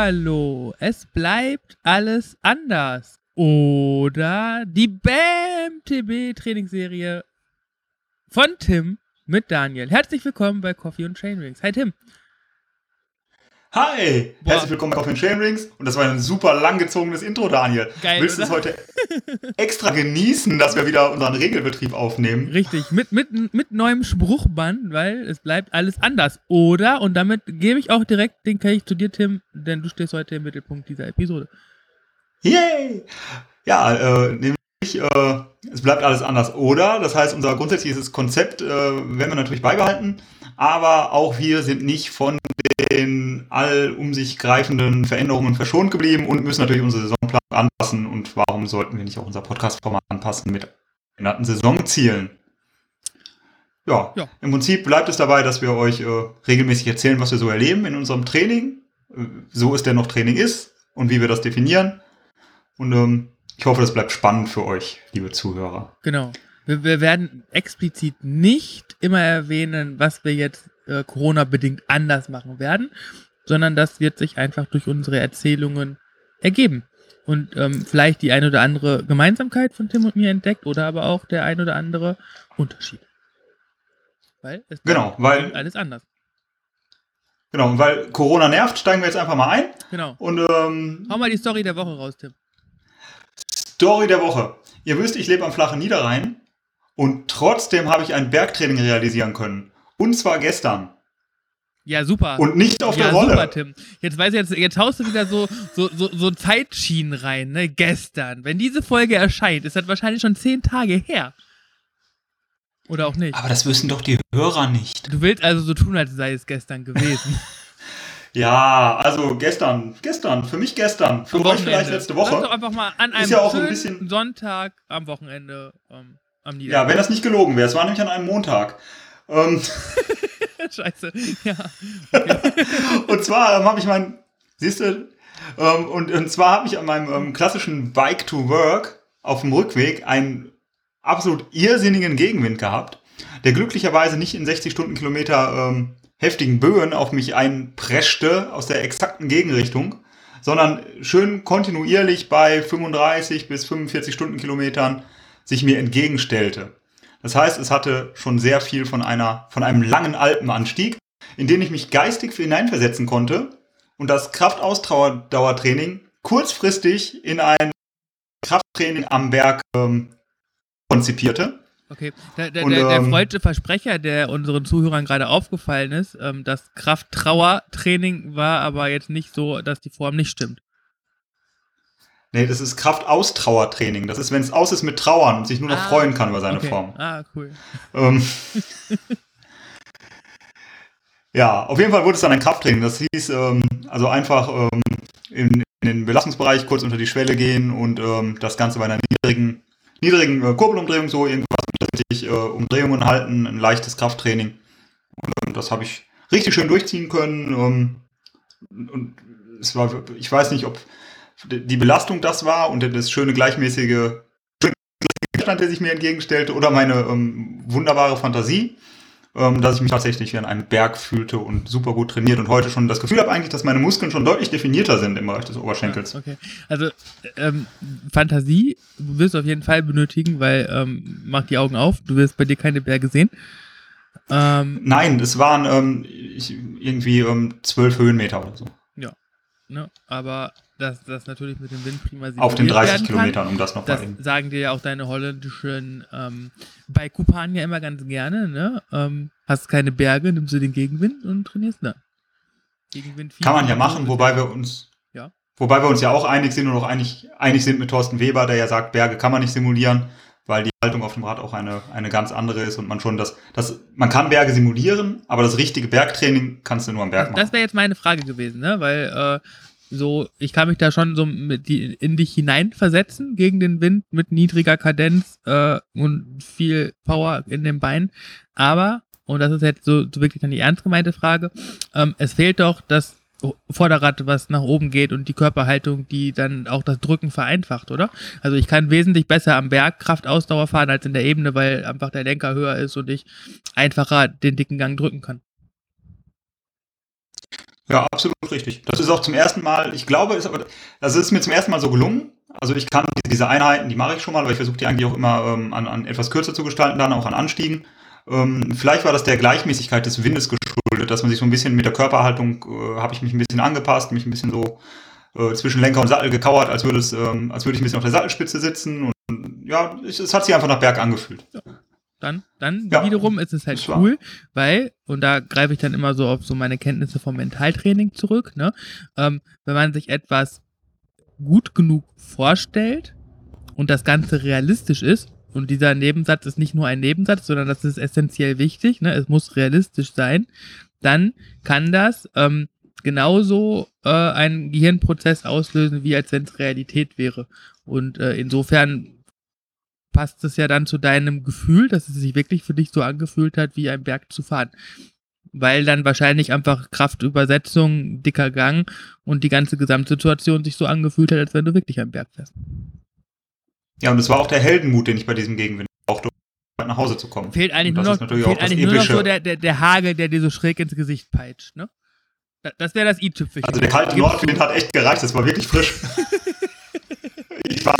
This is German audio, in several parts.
Hallo, es bleibt alles anders. Oder die BAM TB Trainingsserie von Tim mit Daniel. Herzlich willkommen bei Coffee und Chainrings. Hi Tim. Hi, Boah. herzlich willkommen bei Coffee and Chainrings. Und das war ein super langgezogenes Intro, Daniel. Geil, Willst du es heute extra genießen, dass wir wieder unseren Regelbetrieb aufnehmen? Richtig, mit, mit, mit neuem Spruchband, weil es bleibt alles anders. Oder, und damit gebe ich auch direkt den Kelch zu dir, Tim, denn du stehst heute im Mittelpunkt dieser Episode. Yay! Ja, äh, nämlich, äh, es bleibt alles anders. Oder, das heißt, unser grundsätzliches Konzept äh, werden wir natürlich beibehalten aber auch wir sind nicht von den all um sich greifenden Veränderungen verschont geblieben und müssen natürlich unsere Saisonplan anpassen. Und warum sollten wir nicht auch unser Podcast-Format anpassen mit genannten Saisonzielen? Ja, ja, im Prinzip bleibt es dabei, dass wir euch äh, regelmäßig erzählen, was wir so erleben in unserem Training, äh, so es denn noch Training ist und wie wir das definieren. Und ähm, ich hoffe, das bleibt spannend für euch, liebe Zuhörer. Genau. Wir, wir werden explizit nicht immer erwähnen, was wir jetzt äh, Corona-bedingt anders machen werden, sondern das wird sich einfach durch unsere Erzählungen ergeben. Und ähm, vielleicht die eine oder andere Gemeinsamkeit von Tim und mir entdeckt oder aber auch der ein oder andere Unterschied. Weil es genau, weil alles anders. Genau, und weil Corona nervt, steigen wir jetzt einfach mal ein. Genau. Und ähm, hau mal die Story der Woche raus, Tim. Story der Woche. Ihr wisst, ich lebe am flachen Niederrhein und trotzdem habe ich ein Bergtraining realisieren können. Und zwar gestern. Ja, super. Und nicht auf ja, der Rolle. Super, Tim. Jetzt weiß ich, jetzt, jetzt haust du wieder so, so, so, so Zeitschienen rein, ne? Gestern. Wenn diese Folge erscheint, ist das wahrscheinlich schon zehn Tage her. Oder auch nicht. Aber das wissen doch die Hörer nicht. Du willst also so tun, als sei es gestern gewesen. ja, also gestern, gestern, für mich gestern, für euch vielleicht letzte Woche. Lass doch einfach mal an einem ist ja auch ein bisschen Sonntag am Wochenende ähm, am Ja, wenn das nicht gelogen wäre. Es war nämlich an einem Montag. Ähm, Scheiße, ja. Okay. und zwar ähm, habe ich mein, siehst du, ähm, und, und zwar habe ich an meinem ähm, klassischen Bike to Work auf dem Rückweg einen absolut irrsinnigen Gegenwind gehabt, der glücklicherweise nicht in 60 Stundenkilometer ähm, heftigen Böen auf mich einpreschte aus der exakten Gegenrichtung, sondern schön kontinuierlich bei 35 bis 45 Stundenkilometern sich mir entgegenstellte. Das heißt, es hatte schon sehr viel von einer, von einem langen Alpenanstieg, in den ich mich geistig hineinversetzen konnte und das Kraftausdauertraining kurzfristig in ein Krafttraining am Berg ähm, konzipierte. Okay, der, der, und, der, der ähm, Versprecher, der unseren Zuhörern gerade aufgefallen ist, ähm, das Kraft-Trauer-Training war aber jetzt nicht so, dass die Form nicht stimmt. Nee, das ist Kraft-Austrauertraining. Das ist, wenn es aus ist mit Trauern und sich nur noch ah, freuen kann über seine okay. Form. Ah, cool. Ähm, ja, auf jeden Fall wurde es dann ein Krafttraining. Das hieß ähm, also einfach ähm, in, in, den Belastungsbereich kurz unter die Schwelle gehen und ähm, das Ganze bei einer niedrigen, niedrigen äh, Kurbelumdrehung so irgendwas mit äh, Umdrehungen halten, ein leichtes Krafttraining. Und ähm, das habe ich richtig schön durchziehen können. Ähm, und es war, ich weiß nicht, ob die Belastung das war und das schöne gleichmäßige Stand, der sich mir entgegenstellte, oder meine ähm, wunderbare Fantasie, ähm, dass ich mich tatsächlich wie an einem Berg fühlte und super gut trainiert und heute schon das Gefühl habe eigentlich, dass meine Muskeln schon deutlich definierter sind im Bereich des Oberschenkels. okay. Also ähm, Fantasie wirst du auf jeden Fall benötigen, weil ähm, mach die Augen auf, du wirst bei dir keine Berge sehen. Ähm, Nein, es waren ähm, ich, irgendwie ähm, zwölf Höhenmeter oder so. Ja, ne? aber dass das natürlich mit dem Wind prima Auf den 30 Kilometern, um das noch Das eben. sagen dir ja auch deine holländischen ähm, bei Kupan ja immer ganz gerne, ne? Ähm, hast keine Berge, nimmst du den Gegenwind und trainierst dann. Gegenwind Kann man ja machen, wobei wir uns ja. wobei wir uns ja auch einig sind und auch einig, einig sind mit Thorsten Weber, der ja sagt, Berge kann man nicht simulieren, weil die Haltung auf dem Rad auch eine, eine ganz andere ist und man schon das, das, man kann Berge simulieren, aber das richtige Bergtraining kannst du nur am Berg machen. Das wäre jetzt meine Frage gewesen, ne? Weil äh, so, ich kann mich da schon so die, in dich hineinversetzen gegen den Wind mit niedriger Kadenz äh, und viel Power in den Beinen. Aber, und das ist jetzt so, so wirklich dann die ernst gemeinte Frage, ähm, es fehlt doch das Vorderrad, was nach oben geht und die Körperhaltung, die dann auch das Drücken vereinfacht, oder? Also ich kann wesentlich besser am Berg Kraftausdauer fahren als in der Ebene, weil einfach der Lenker höher ist und ich einfacher den dicken Gang drücken kann. Ja, absolut richtig. Das ist auch zum ersten Mal, ich glaube, ist aber, das ist mir zum ersten Mal so gelungen. Also ich kann diese Einheiten, die mache ich schon mal, aber ich versuche die eigentlich auch immer ähm, an, an etwas kürzer zu gestalten, dann auch an Anstiegen. Ähm, vielleicht war das der Gleichmäßigkeit des Windes geschuldet, dass man sich so ein bisschen mit der Körperhaltung, äh, habe ich mich ein bisschen angepasst, mich ein bisschen so äh, zwischen Lenker und Sattel gekauert, als würde es, ähm, als würde ich ein bisschen auf der Sattelspitze sitzen. Und ja, es, es hat sich einfach nach Berg angefühlt. Dann, dann ja, wiederum ist es halt cool, weil, und da greife ich dann immer so auf so meine Kenntnisse vom Mentaltraining zurück, ne? Ähm, wenn man sich etwas gut genug vorstellt und das Ganze realistisch ist, und dieser Nebensatz ist nicht nur ein Nebensatz, sondern das ist essentiell wichtig, ne? es muss realistisch sein, dann kann das ähm, genauso äh, einen Gehirnprozess auslösen, wie als wenn es Realität wäre. Und äh, insofern passt es ja dann zu deinem Gefühl, dass es sich wirklich für dich so angefühlt hat, wie ein Berg zu fahren. Weil dann wahrscheinlich einfach Kraftübersetzung, dicker Gang und die ganze Gesamtsituation sich so angefühlt hat, als wenn du wirklich ein Berg fährst. Ja, und es war auch der Heldenmut, den ich bei diesem Gegenwind brauchte, um nach Hause zu kommen. Fehlt eigentlich, nur noch, fehlt eigentlich nur noch, so der, der, der Hagel, der dir so schräg ins Gesicht peitscht, ne? Das wäre das i-Tüpfelchen. Also der kalte Nordwind hat echt gereicht, das war wirklich frisch. ich, war,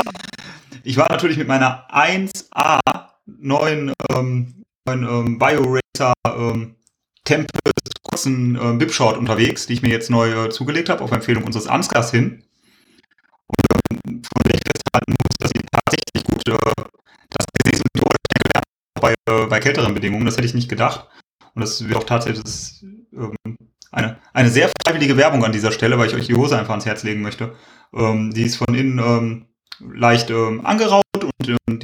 ich war natürlich mit meiner 1A neuen, ähm, neuen ähm, BioRacer ähm, Tempest kurzen ähm, Bipshort unterwegs, die ich mir jetzt neu äh, zugelegt habe, auf Empfehlung unseres Ansgars hin. Und ähm, von der ich festhalten muss, dass sie tatsächlich gut, äh, so mit bei, äh, bei kälteren Bedingungen, das hätte ich nicht gedacht. Und das wird auch tatsächlich das, ähm, eine, eine sehr freiwillige Werbung an dieser Stelle, weil ich euch die Hose einfach ans Herz legen möchte. Ähm, die ist von innen ähm, leicht ähm, angeraut und ähm,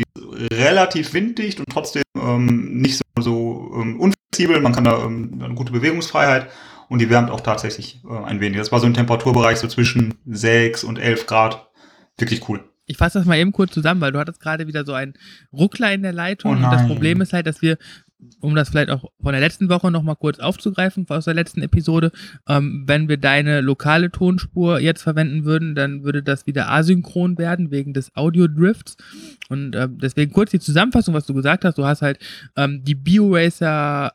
relativ winddicht und trotzdem ähm, nicht so, so ähm, unflexibel. Man kann da ähm, eine gute Bewegungsfreiheit und die wärmt auch tatsächlich äh, ein wenig. Das war so ein Temperaturbereich so zwischen 6 und 11 Grad. Wirklich cool. Ich fasse das mal eben kurz zusammen, weil du hattest gerade wieder so einen Ruckler in der Leitung. Oh und das Problem ist halt, dass wir um das vielleicht auch von der letzten Woche nochmal kurz aufzugreifen, aus der letzten Episode, ähm, wenn wir deine lokale Tonspur jetzt verwenden würden, dann würde das wieder asynchron werden, wegen des Audio-Drifts. Und äh, deswegen kurz die Zusammenfassung, was du gesagt hast. Du hast halt ähm, die BioRacer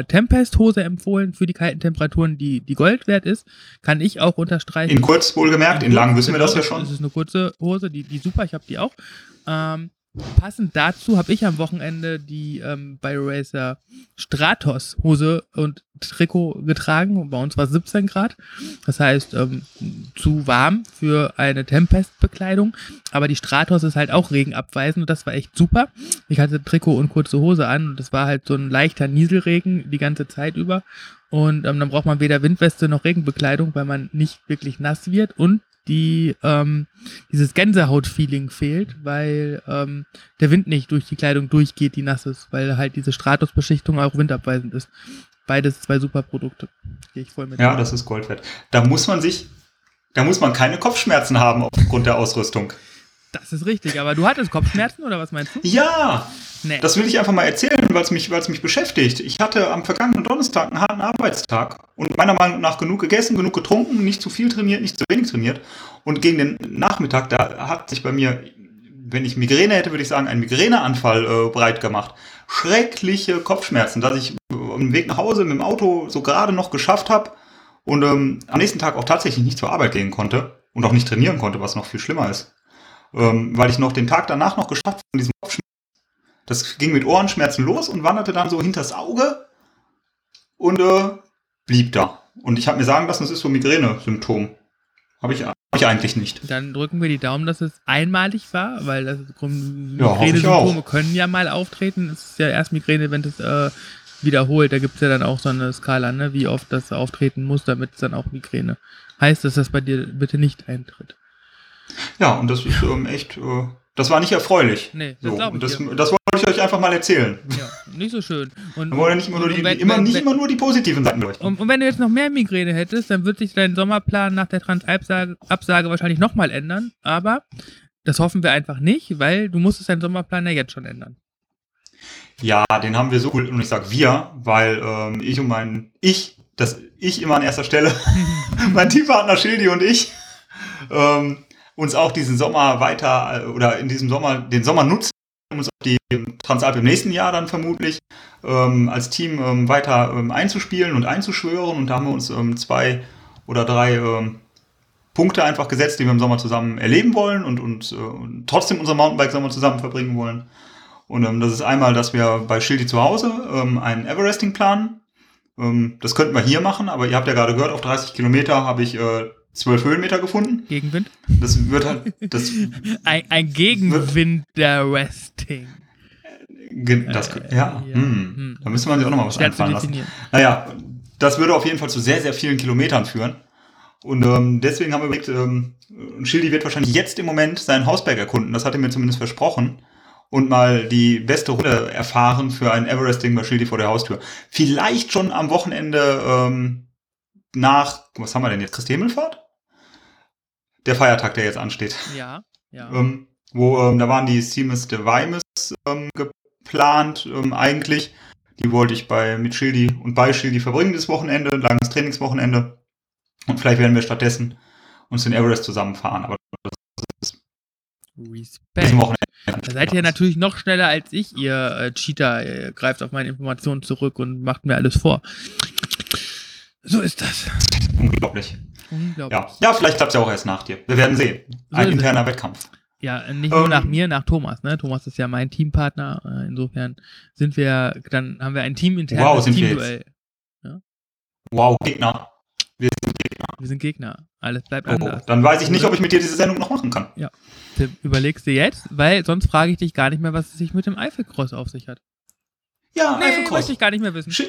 äh, Tempest-Hose empfohlen für die kalten Temperaturen, die, die Gold wert ist. Kann ich auch unterstreichen. In kurz wohlgemerkt, in, in lang wissen wir das ja schon. Das ist eine kurze Hose, die, die super, ich habe die auch. Ähm, Passend dazu habe ich am Wochenende die ähm, BioRacer Stratos Hose und Trikot getragen. Bei uns war es 17 Grad. Das heißt, ähm, zu warm für eine Tempest-Bekleidung. Aber die Stratos ist halt auch regenabweisend und das war echt super. Ich hatte Trikot und kurze Hose an und das war halt so ein leichter Nieselregen die ganze Zeit über. Und ähm, dann braucht man weder Windweste noch Regenbekleidung, weil man nicht wirklich nass wird. Und die ähm, dieses Gänsehaut-Feeling fehlt, weil ähm, der Wind nicht durch die Kleidung durchgeht, die nass ist, weil halt diese Stratusbeschichtung auch windabweisend ist. Beides zwei super Produkte. Gehe ich voll mit. Ja, das ist Gold wert. Da muss man sich, da muss man keine Kopfschmerzen haben aufgrund der Ausrüstung. Das ist richtig, aber du hattest Kopfschmerzen oder was meinst du? Ja! Nee. Das will ich einfach mal erzählen, weil es mich, mich beschäftigt. Ich hatte am vergangenen Donnerstag einen harten Arbeitstag und meiner Meinung nach genug gegessen, genug getrunken, nicht zu viel trainiert, nicht zu wenig trainiert. Und gegen den Nachmittag, da hat sich bei mir, wenn ich Migräne hätte, würde ich sagen, ein Migräneanfall äh, breit gemacht. Schreckliche Kopfschmerzen, dass ich äh, den Weg nach Hause mit dem Auto so gerade noch geschafft habe und ähm, am nächsten Tag auch tatsächlich nicht zur Arbeit gehen konnte und auch nicht trainieren konnte, was noch viel schlimmer ist ähm, weil ich noch den Tag danach noch geschafft von diesem Kopfschmerz. Das ging mit Ohrenschmerzen los und wanderte dann so hinters Auge und äh, blieb da. Und ich habe mir sagen lassen, das ist so Migräne-Symptom. Habe ich, hab ich eigentlich nicht. Dann drücken wir die Daumen, dass es einmalig war, weil das Migräne-Symptome ja, können ja mal auftreten. Es ist ja erst Migräne, wenn es äh, wiederholt. Da gibt es ja dann auch so eine Skala, ne, wie oft das auftreten muss, damit es dann auch Migräne heißt, dass das bei dir bitte nicht eintritt. Ja, und das ist ähm, echt, äh, das war nicht erfreulich. Nee, das so, glaube ich. Das, das, wollte ich euch einfach mal erzählen. Ja, nicht so schön. Und, Wir wollen ja nicht immer nur die, wenn, immer, wenn, nicht wenn, immer nur die positiven Seiten leuchten. Und, und, wenn du jetzt noch mehr Migräne hättest, dann wird sich dein Sommerplan nach der Transalp-Absage wahrscheinlich nochmal ändern. Aber das hoffen wir einfach nicht, weil du musstest deinen Sommerplan ja jetzt schon ändern. Ja, den haben wir so cool, und ich sag wir, weil ähm, ich und mein, ich, das ich immer an erster Stelle, mein Teampartner Schildi und ich, ähm, uns auch diesen Sommer weiter äh, oder in diesem Sommer den Sommer nutzen um uns auf die Transalp im nächsten Jahr dann vermutlich ähm, als Team ähm, weiter ähm, einzuspielen und einzuschwören. Und da haben wir uns ähm, zwei oder drei ähm, Punkte einfach gesetzt, die wir im Sommer zusammen erleben wollen und, und, äh, und trotzdem unser Mountainbike-Sommer zusammen verbringen wollen. Und ähm, das ist einmal, dass wir bei Schildi zu Hause ähm, einen Everesting planen. Ähm, das könnten wir hier machen, aber ihr habt ja gerade gehört, auf 30 Kilometer habe ich äh, 12 Höhenmeter gefunden. Gegenwind? Das wird halt. Das, ein, ein Gegenwind der Resting. Das, ja, ja. Hm. Hm. da müsste man sich auch nochmal was Schwer einfallen lassen. Naja, das würde auf jeden Fall zu sehr, sehr vielen Kilometern führen. Und ähm, deswegen haben wir überlegt, ähm, Schildi wird wahrscheinlich jetzt im Moment seinen Hausberg erkunden. Das hat er mir zumindest versprochen. Und mal die beste Runde erfahren für ein Everesting bei Schildi vor der Haustür. Vielleicht schon am Wochenende ähm, nach, was haben wir denn jetzt, Christi Himmelfahrt? Der Feiertag, der jetzt ansteht. Ja, ja. Ähm, wo, ähm, da waren die Seamus de Weimes ähm, geplant ähm, eigentlich. Die wollte ich bei mit Schildi und bei Schildi verbringen das Wochenende, langes Trainingswochenende. Und vielleicht werden wir stattdessen uns den Everest zusammenfahren. Aber das ist Respekt. Da seid ihr natürlich noch schneller als ich, ihr äh, Cheater. Ihr greift auf meine Informationen zurück und macht mir alles vor. So ist das. Unglaublich. Unglaublich. Ja, ja vielleicht klappt es ja auch erst nach dir. Wir werden sehen. So Ein interner es. Wettkampf. Ja, nicht nur um, nach ähm. mir, nach Thomas. Ne? Thomas ist ja mein Teampartner. Äh, insofern sind wir, dann haben wir ein Team intern. Wow, sind Teamduell. wir jetzt? Ja? Wow, Gegner. Wir sind Gegner. Wir sind Gegner. Alles bleibt oh, anders. Dann weiß ich nicht, ob ich mit dir diese Sendung noch machen kann. Ja. Tim, überlegst du jetzt, weil sonst frage ich dich gar nicht mehr, was es sich mit dem Eifelcross auf sich hat. Ja, nee, Eifelcross. möchte ich gar nicht mehr wissen. Sch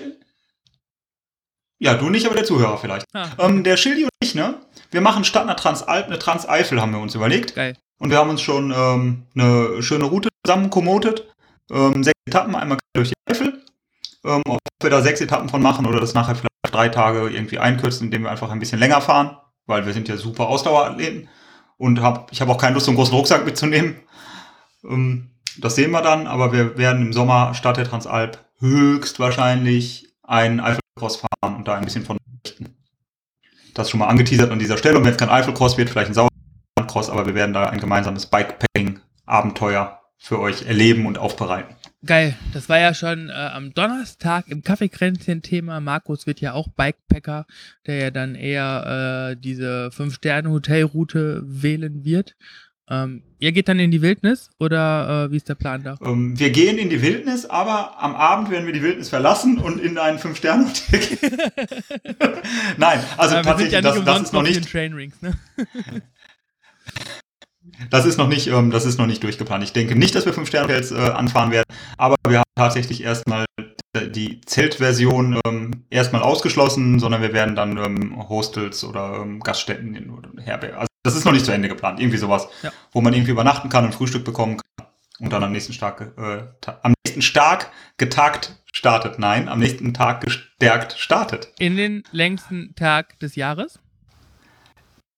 ja, du nicht, aber der Zuhörer vielleicht. Ah. Ähm, der Schildi und ich, ne? Wir machen statt einer Transalp eine Transeifel, haben wir uns überlegt. Geil. Und wir haben uns schon ähm, eine schöne Route zusammen komotet. Ähm, sechs Etappen, einmal durch die Eifel. Ähm, ob wir da sechs Etappen von machen oder das nachher vielleicht drei Tage irgendwie einkürzen, indem wir einfach ein bisschen länger fahren, weil wir sind ja super Ausdauerathleten und hab, ich habe auch keine Lust, so einen großen Rucksack mitzunehmen. Ähm, das sehen wir dann, aber wir werden im Sommer statt der Transalp höchstwahrscheinlich einen Eifelcross fahren und da ein bisschen von berichten. Das schon mal angeteasert an dieser Stelle. Und wenn es kein Eifelcross wird, vielleicht ein Sauerlandcross, aber wir werden da ein gemeinsames Bikepacking-Abenteuer für euch erleben und aufbereiten. Geil, das war ja schon äh, am Donnerstag im Kaffeekränzchen-Thema. Markus wird ja auch Bikepacker, der ja dann eher äh, diese Fünf-Sterne-Hotelroute wählen wird. Ähm, ihr geht dann in die Wildnis oder äh, wie ist der Plan da? Um, ähm, wir gehen in die Wildnis, aber am Abend werden wir die Wildnis verlassen und in ein Fünf-Sterne-Hotel gehen. Nein, also aber tatsächlich, ja das, das ist noch nicht. Trainrings, ne? Das ist noch nicht, ähm, das ist noch nicht durchgeplant. Ich denke nicht, dass wir fünf Sterne Hotels äh, anfahren werden, aber wir haben tatsächlich erstmal die Zeltversion ähm, erstmal ausgeschlossen, sondern wir werden dann ähm, Hostels oder ähm, Gaststätten in oder Herberge. Also das ist noch nicht zu Ende geplant. Irgendwie sowas, ja. wo man irgendwie übernachten kann und Frühstück bekommen kann und dann am nächsten Tag, äh, am nächsten Tag getagt startet. Nein, am nächsten Tag gestärkt startet. In den längsten Tag des Jahres?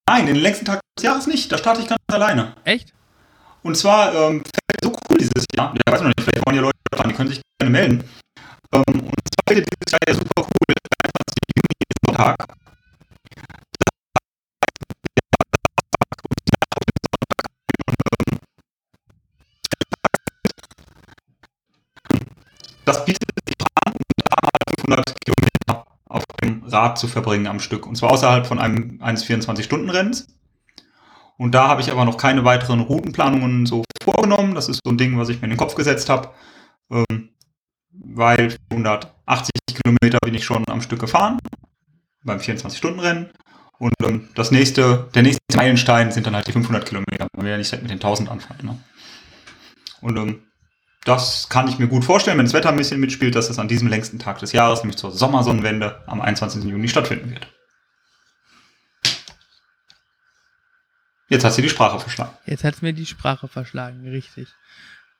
Nein, den längsten Tag des Jahres nicht. Da starte ich ganz alleine. Echt? Und zwar ähm, so cool dieses Jahr. Ja, weiß noch nicht, vielleicht wollen die Leute dran, die können sich gerne melden. Ähm, und zwar fällt dieses Jahr ja super cool. Der 23. Juni ist Sonntag. Das bietet sich an, und 500 Kilometer auf dem Rad zu verbringen am Stück. Und zwar außerhalb von einem eines 24-Stunden-Rennens. Und da habe ich aber noch keine weiteren Routenplanungen so vorgenommen. Das ist so ein Ding, was ich mir in den Kopf gesetzt habe. Ähm, weil 180 Kilometer bin ich schon am Stück gefahren beim 24-Stunden-Rennen. Und ähm, das nächste, der nächste Meilenstein sind dann halt die 500 Kilometer. Man will ja nicht mit den 1000 anfangen. Ne? Und ähm, das kann ich mir gut vorstellen, wenn das Wetter ein bisschen mitspielt, dass es an diesem längsten Tag des Jahres, nämlich zur Sommersonnenwende, am 21. Juni stattfinden wird. Jetzt hast du die Sprache verschlagen. Jetzt hat es mir die Sprache verschlagen, richtig.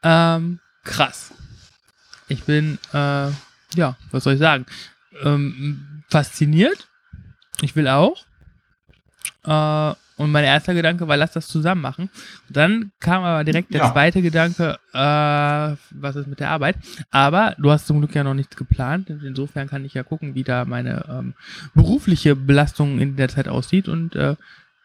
Ähm, krass. Ich bin, äh, ja, was soll ich sagen? Ähm, fasziniert. Ich will auch. Äh, und mein erster Gedanke war, lass das zusammen machen. Dann kam aber direkt der ja. zweite Gedanke, äh, was ist mit der Arbeit? Aber du hast zum Glück ja noch nichts geplant. Insofern kann ich ja gucken, wie da meine ähm, berufliche Belastung in der Zeit aussieht. Und äh,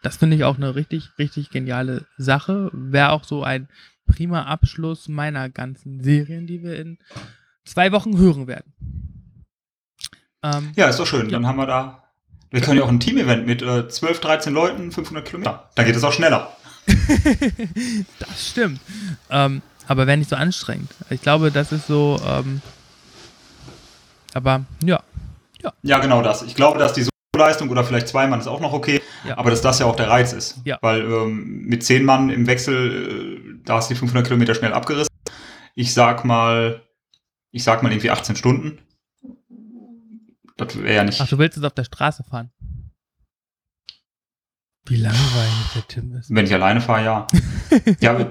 das finde ich auch eine richtig, richtig geniale Sache. Wäre auch so ein prima Abschluss meiner ganzen Serien, die wir in zwei Wochen hören werden. Ähm, ja, ist doch schön. Ja. Dann haben wir da. Wir können ja auch ein Team-Event mit äh, 12, 13 Leuten, 500 Kilometer. Da geht es auch schneller. das stimmt. Ähm, aber wäre nicht so anstrengend. Ich glaube, das ist so. Ähm, aber ja. ja. Ja, genau das. Ich glaube, dass die Leistung oder vielleicht zwei Mann ist auch noch okay, ja. aber dass das ja auch der Reiz ist. Ja. Weil ähm, mit zehn Mann im Wechsel, äh, da hast du die 500 Kilometer schnell abgerissen. Ich sag mal, ich sag mal irgendwie 18 Stunden. Das wäre ja nicht. Ach, du willst jetzt auf der Straße fahren? Wie langweilig der Tim ist. Wenn ich alleine fahre, ja. ja,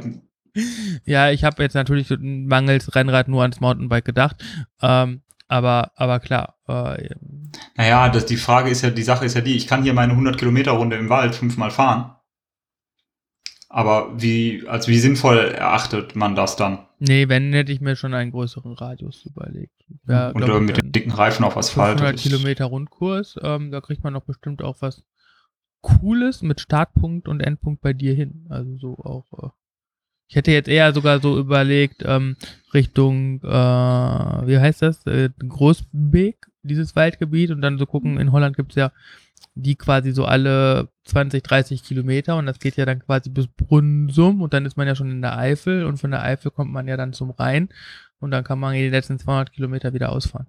ja, ich habe jetzt natürlich mangels Rennrad nur ans Mountainbike gedacht. Ähm, aber, aber klar. Äh, naja, das, die Frage ist ja, die Sache ist ja die, ich kann hier meine 100 Kilometer Runde im Wald fünfmal fahren. Aber wie, also wie sinnvoll erachtet man das dann? Nee, wenn, hätte ich mir schon einen größeren Radius überlegt. Ja, Und äh, mit den dicken Reifen auf Asphalt. 100 Kilometer Rundkurs, ähm, da kriegt man doch bestimmt auch was Cooles mit Startpunkt und Endpunkt bei dir hin. Also so auch. Äh, ich hätte jetzt eher sogar so überlegt, ähm, Richtung, äh, wie heißt das, äh, Großbeek, dieses Waldgebiet und dann so gucken, in Holland gibt es ja die quasi so alle 20, 30 Kilometer und das geht ja dann quasi bis Brunsum und dann ist man ja schon in der Eifel und von der Eifel kommt man ja dann zum Rhein und dann kann man die letzten 200 Kilometer wieder ausfahren.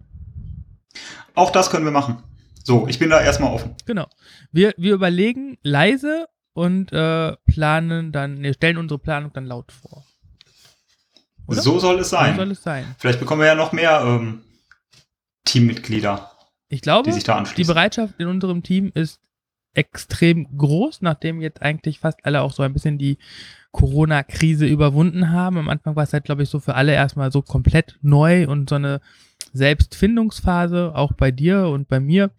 Auch das können wir machen. So, ich bin da erstmal offen. Genau. Wir, wir überlegen leise und äh, planen dann, ne, stellen unsere Planung dann laut vor. Oder? So soll es sein. So soll es sein. Vielleicht bekommen wir ja noch mehr ähm, Teammitglieder. Ich glaube, die, die Bereitschaft in unserem Team ist extrem groß, nachdem jetzt eigentlich fast alle auch so ein bisschen die Corona-Krise überwunden haben. Am Anfang war es halt, glaube ich, so für alle erstmal so komplett neu und so eine Selbstfindungsphase, auch bei dir und bei mir.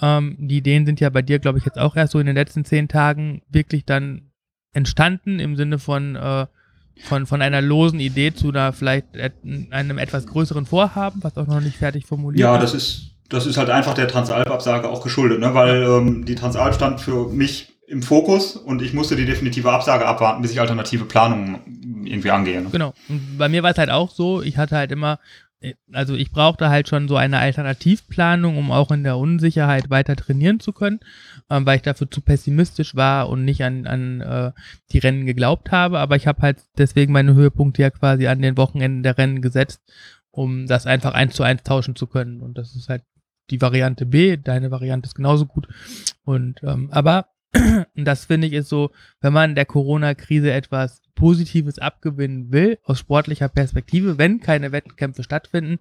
Ähm, die Ideen sind ja bei dir, glaube ich, jetzt auch erst so in den letzten zehn Tagen wirklich dann entstanden im Sinne von, äh, von, von einer losen Idee zu einer vielleicht einem etwas größeren Vorhaben, was auch noch nicht fertig formuliert ist. Ja, das ist, das ist halt einfach der Transalp-Absage auch geschuldet, ne? weil ähm, die Transalp stand für mich im Fokus und ich musste die definitive Absage abwarten, bis ich alternative Planungen irgendwie angehe. Ne? Genau. Und bei mir war es halt auch so, ich hatte halt immer also ich brauchte halt schon so eine Alternativplanung, um auch in der Unsicherheit weiter trainieren zu können, ähm, weil ich dafür zu pessimistisch war und nicht an, an äh, die Rennen geglaubt habe. Aber ich habe halt deswegen meine Höhepunkte ja quasi an den Wochenenden der Rennen gesetzt, um das einfach eins zu eins tauschen zu können. Und das ist halt die Variante B. Deine Variante ist genauso gut. Und ähm, aber das finde ich ist so, wenn man der Corona-Krise etwas Positives abgewinnen will, aus sportlicher Perspektive, wenn keine Wettkämpfe stattfinden,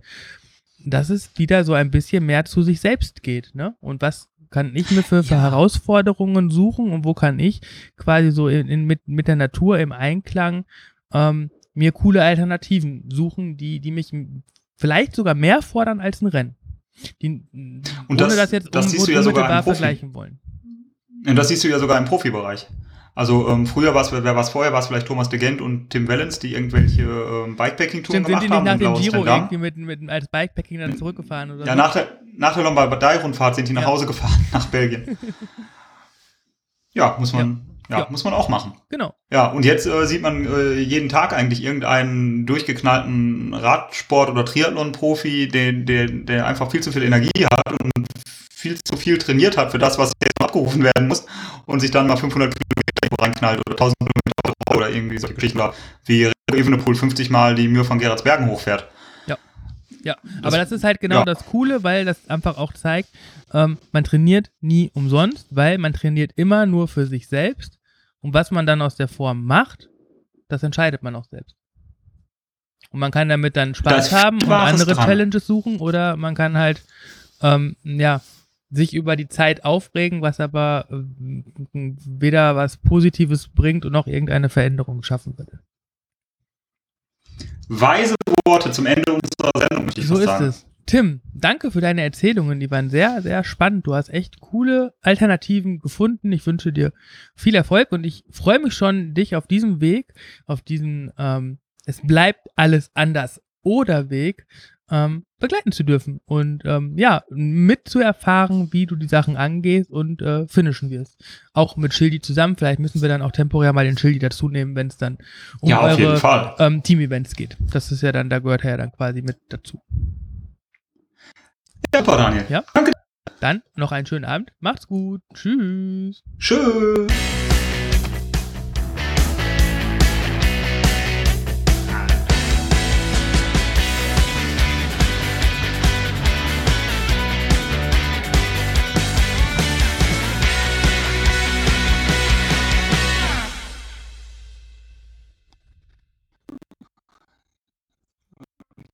dass es wieder so ein bisschen mehr zu sich selbst geht. Ne? Und was kann ich mir für, für ja. Herausforderungen suchen und wo kann ich quasi so in, in, mit, mit der Natur im Einklang ähm, mir coole Alternativen suchen, die, die mich vielleicht sogar mehr fordern als ein Rennen. Die, und das, das jetzt das un, unmittelbar vergleichen wollen. Und das siehst du ja sogar im Profibereich. Also ähm, früher war es, wer war es vorher, war es vielleicht Thomas de Gent und Tim Wellens, die irgendwelche ähm, Bikepacking-Touren gemacht haben. Sind die nicht nach dem Giro irgendwie mit, mit, als Bikepacking dann zurückgefahren oder Ja, so? nach der, nach der Lombardei-Rundfahrt sind die nach ja. Hause gefahren, nach Belgien. ja, muss man, ja. Ja. muss man auch machen. Genau. Ja, und jetzt äh, sieht man äh, jeden Tag eigentlich irgendeinen durchgeknallten Radsport- oder Triathlon-Profi, der, der, der einfach viel zu viel Energie hat und viel zu viel trainiert hat für das, was jetzt abgerufen werden muss und sich dann mal 500 Kilometer reinknallt oder 1000 Kilometer oder irgendwie solche Geschichten oder wie Evenepoel 50 Mal die Mühe von Gerardsbergen hochfährt. Ja. Ja, das, aber das ist halt genau ja. das Coole, weil das einfach auch zeigt, ähm, man trainiert nie umsonst, weil man trainiert immer nur für sich selbst und was man dann aus der Form macht, das entscheidet man auch selbst. Und man kann damit dann Spaß haben und andere Challenges suchen oder man kann halt, ähm, ja, sich über die Zeit aufregen, was aber äh, weder was Positives bringt und noch irgendeine Veränderung schaffen würde. Weise Worte zum Ende unserer Sendung, möchte ich so sagen. So ist es. Tim, danke für deine Erzählungen. Die waren sehr, sehr spannend. Du hast echt coole Alternativen gefunden. Ich wünsche dir viel Erfolg und ich freue mich schon, dich auf diesem Weg, auf diesen ähm, Es bleibt alles anders oder Weg ähm, begleiten zu dürfen und ähm, ja, mit zu erfahren, wie du die Sachen angehst und äh, finishen wirst. Auch mit Schildi zusammen. Vielleicht müssen wir dann auch temporär mal den Schildi dazu nehmen, wenn es dann um Ja, eure ähm, Team-Events geht. Das ist ja dann, da gehört er ja dann quasi mit dazu. Super, Daniel. Ja. Dann noch einen schönen Abend. Macht's gut. Tschüss. Tschüss.